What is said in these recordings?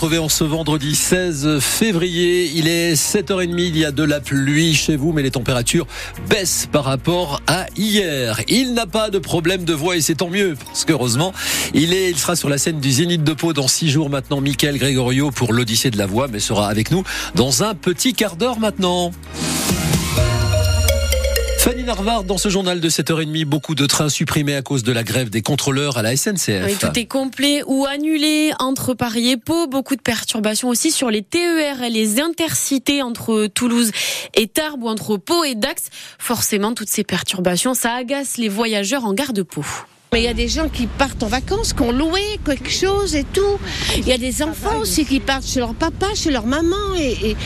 retrouver en ce vendredi 16 février. Il est 7h30, il y a de la pluie chez vous, mais les températures baissent par rapport à hier. Il n'a pas de problème de voix et c'est tant mieux, parce qu'heureusement, il, il sera sur la scène du Zénith de Pau dans six jours maintenant. Michael Gregorio pour l'Odyssée de la voix, mais sera avec nous dans un petit quart d'heure maintenant. Fanny Narvard, dans ce journal de 7h30, beaucoup de trains supprimés à cause de la grève des contrôleurs à la SNCF. Oui, tout est complet ou annulé entre Paris et Pau. Beaucoup de perturbations aussi sur les TER et les intercités entre Toulouse et Tarbes ou entre Pau et Dax. Forcément, toutes ces perturbations, ça agace les voyageurs en gare de Pau. Mais il y a des gens qui partent en vacances, qui ont loué quelque chose et tout. Il y a des enfants aussi qui partent chez leur papa, chez leur maman. Et, et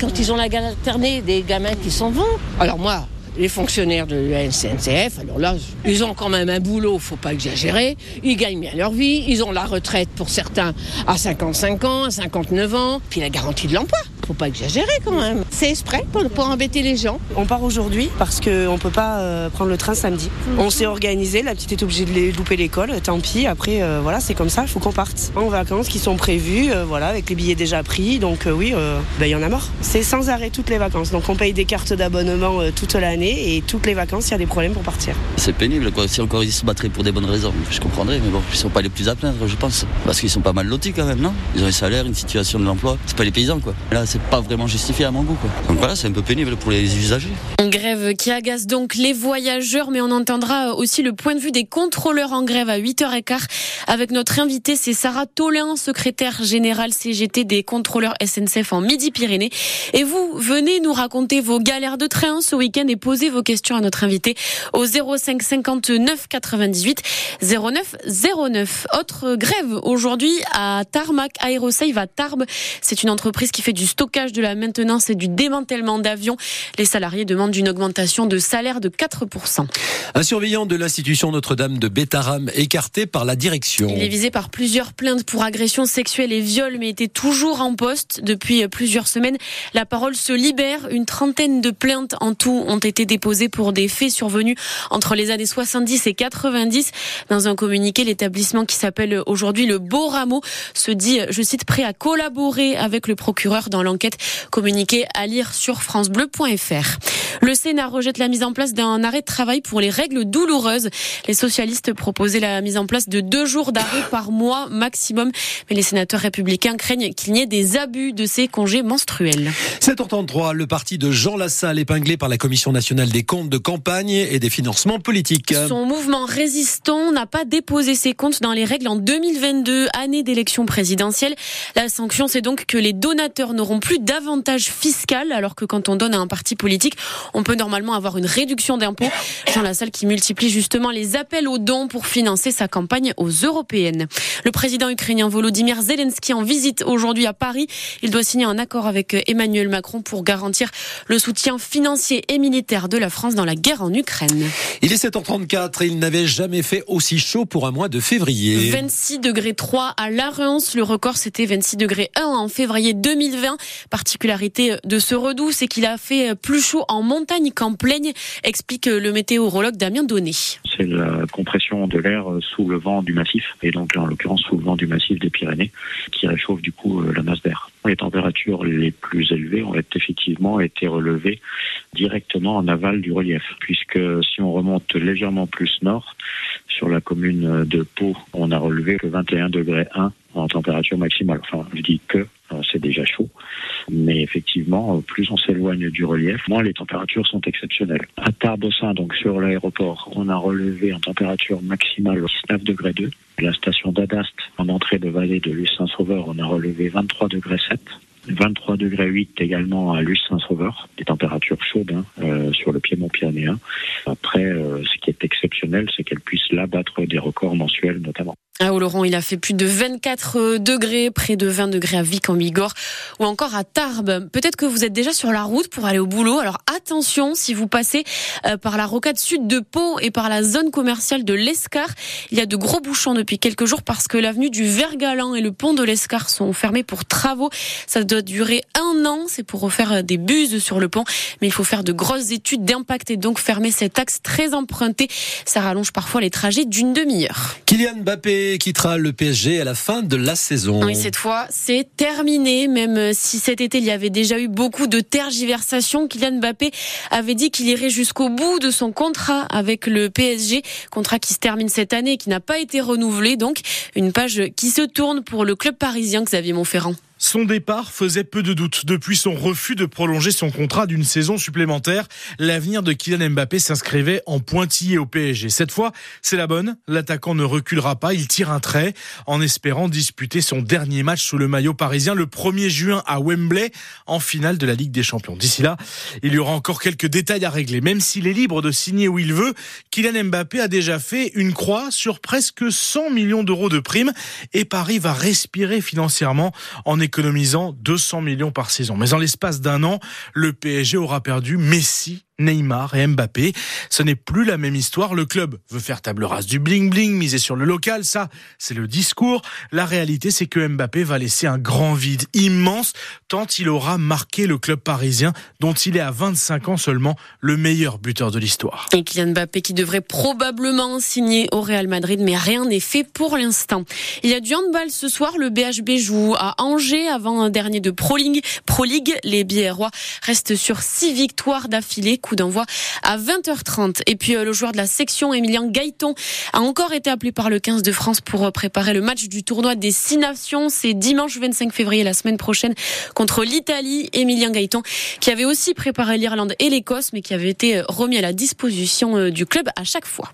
quand ils ont la garde alternée, des gamins qui s'en vont. Alors moi, les fonctionnaires de la SNCF, alors là, ils ont quand même un boulot, faut pas exagérer. Ils gagnent bien leur vie. Ils ont la retraite pour certains à 55 ans, à 59 ans, puis la garantie de l'emploi. Faut pas exagérer quand même. C'est exprès pour, pour embêter les gens. On part aujourd'hui parce qu'on peut pas euh, prendre le train samedi. On s'est organisé, la petite est obligée de les- louper l'école, tant pis. Après, euh, voilà, c'est comme ça, il faut qu'on parte. En vacances qui sont prévues, euh, voilà, avec les billets déjà pris. Donc euh, oui, euh, ben, il y en a mort. C'est sans arrêt toutes les vacances. Donc on paye des cartes d'abonnement euh, toute l'année et toutes les vacances, il y a des problèmes pour partir. C'est pénible, quoi. Si encore ils se battraient pour des bonnes raisons, je comprendrais, mais bon, ils sont pas les plus à plaindre, je pense. Parce qu'ils sont pas mal lotis quand même, non? Ils ont un salaire, une situation de l'emploi. C'est pas les paysans, quoi. Là, c'est pas vraiment justifié à mon goût, quoi. Donc voilà, c'est un peu pénible pour les usagers. Une grève qui agace donc les voyageurs, mais on entendra aussi le point de vue des contrôleurs en grève à 8h15 avec notre invité, c'est Sarah Tolin, secrétaire générale CGT des contrôleurs SNCF en Midi-Pyrénées. Et vous, venez nous raconter vos galères de train ce week-end et poser vos questions à notre invité au 05 59 98 09 09. Autre grève aujourd'hui à Tarmac Aérosave à Tarbes. C'est une entreprise qui fait du stockage, de la maintenance et du démantèlement d'avions. Les salariés demandent une augmentation de salaire de 4%. Un surveillant de l'institution Notre-Dame de Bétaram écarté par la direction. Il est visé par plusieurs plaintes pour agressions sexuelles et viols, mais était toujours en poste depuis plusieurs semaines. La parole se libère. Une trentaine de plaintes en tout ont été déposées pour des faits survenus entre les années 70 et 90. Dans un communiqué, l'établissement qui s'appelle aujourd'hui le Beau Rameau se dit, je cite, prêt à collaborer avec le procureur dans l'enquête. Communiqué à lire sur francebleu.fr. Le Sénat rejette la mise en place d'un arrêt de travail pour les règles douloureuses. Les socialistes proposaient la mise en place de deux jours d'arrêt par mois maximum, mais les sénateurs républicains craignent qu'il n'y ait des abus de ces congés menstruels. 7h33, le parti de Jean Lassalle épinglé par la Commission nationale des comptes de campagne et des financements politiques. Son mouvement résistant n'a pas déposé ses comptes dans les règles en 2022, année d'élection présidentielle. La sanction, c'est donc que les donateurs n'auront plus d'avantages fiscal, alors que quand on donne à un parti politique, on peut normalement avoir une réduction d'impôts. Jean Lassalle qui multiplie justement les appels aux dons pour financer sa campagne aux européennes. Le président ukrainien Volodymyr Zelensky en visite aujourd'hui à Paris. Il doit signer un accord avec Emmanuel Macron pour garantir le soutien financier et militaire de la France dans la guerre en Ukraine. Il est 7h34 et il n'avait jamais fait aussi chaud pour un mois de février. 26 degrés 3 à La Reims. Le record, c'était 26 degrés 1 en février 2020. Particularité de ce redout, c'est qu'il a fait plus chaud en montagne qu'en plaine, explique le météorologue Damien Donné. C'est la compression de l'air sous le vent du massif, et donc en l'occurrence sous le vent du massif des Pyrénées, qui réchauffe du coup la masse d'air. Les températures les plus élevées ont effectivement été relevées directement en aval du relief, puisque si on remonte légèrement plus nord, sur la commune de Pau, on a relevé que 21 degrés 1 en température maximale. Enfin, je dis que c'est déjà chaud, mais effectivement, plus on s'éloigne du relief, moins les températures sont exceptionnelles. À Tarbessin, donc sur l'aéroport, on a relevé en température maximale 19 degrés 2. La station d'Adast, en entrée de vallée de Luce-Saint-Sauveur, on a relevé 23 degrés 7. 23 degrés 8 également à Luce-Saint-Sauveur, des températures chaudes hein, euh, sur le piémont pyrénéen. Après, euh, ce qui est exceptionnel, c'est qu'elle puisse là battre des records mensuels notamment. À Oloron, il a fait plus de 24 degrés, près de 20 degrés à Vic en Bigorre ou encore à Tarbes. Peut-être que vous êtes déjà sur la route pour aller au boulot. Alors attention, si vous passez par la rocade sud de Pau et par la zone commerciale de l'Escar, il y a de gros bouchons depuis quelques jours parce que l'avenue du Vergalan et le pont de l'Escar sont fermés pour travaux. Ça doit durer un an. C'est pour refaire des buses sur le pont. Mais il faut faire de grosses études d'impact et donc fermer cet axe très emprunté. Ça rallonge parfois les trajets d'une demi-heure. Kylian Mbappé Quittera le PSG à la fin de la saison. Oui, cette fois, c'est terminé. Même si cet été, il y avait déjà eu beaucoup de tergiversations, Kylian Mbappé avait dit qu'il irait jusqu'au bout de son contrat avec le PSG, contrat qui se termine cette année et qui n'a pas été renouvelé. Donc, une page qui se tourne pour le club parisien Xavier Montferrand. Son départ faisait peu de doute. Depuis son refus de prolonger son contrat d'une saison supplémentaire, l'avenir de Kylian Mbappé s'inscrivait en pointillé au PSG. Cette fois, c'est la bonne. L'attaquant ne reculera pas. Il tire un trait en espérant disputer son dernier match sous le maillot parisien le 1er juin à Wembley en finale de la Ligue des Champions. D'ici là, il y aura encore quelques détails à régler. Même s'il est libre de signer où il veut, Kylian Mbappé a déjà fait une croix sur presque 100 millions d'euros de primes et Paris va respirer financièrement en économisant 200 millions par saison. Mais en l'espace d'un an, le PSG aura perdu Messi, Neymar et Mbappé. Ce n'est plus la même histoire. Le club veut faire table rase du bling-bling, miser sur le local. Ça, c'est le discours. La réalité, c'est que Mbappé va laisser un grand vide immense tant il aura marqué le club parisien dont il est à 25 ans seulement le meilleur buteur de l'histoire. Et Kylian Mbappé qui devrait probablement signer au Real Madrid, mais rien n'est fait pour l'instant. Il y a du handball ce soir. Le BHB joue à Angers avant un dernier de Pro League. Pro League, les Biérois restent sur six victoires d'affilée coup d'envoi à 20h30. Et puis euh, le joueur de la section, Emilien Gaëton, a encore été appelé par le 15 de France pour euh, préparer le match du tournoi des Six Nations. C'est dimanche 25 février, la semaine prochaine, contre l'Italie. Emilien Gaëton, qui avait aussi préparé l'Irlande et l'Écosse, mais qui avait été euh, remis à la disposition du club à chaque fois.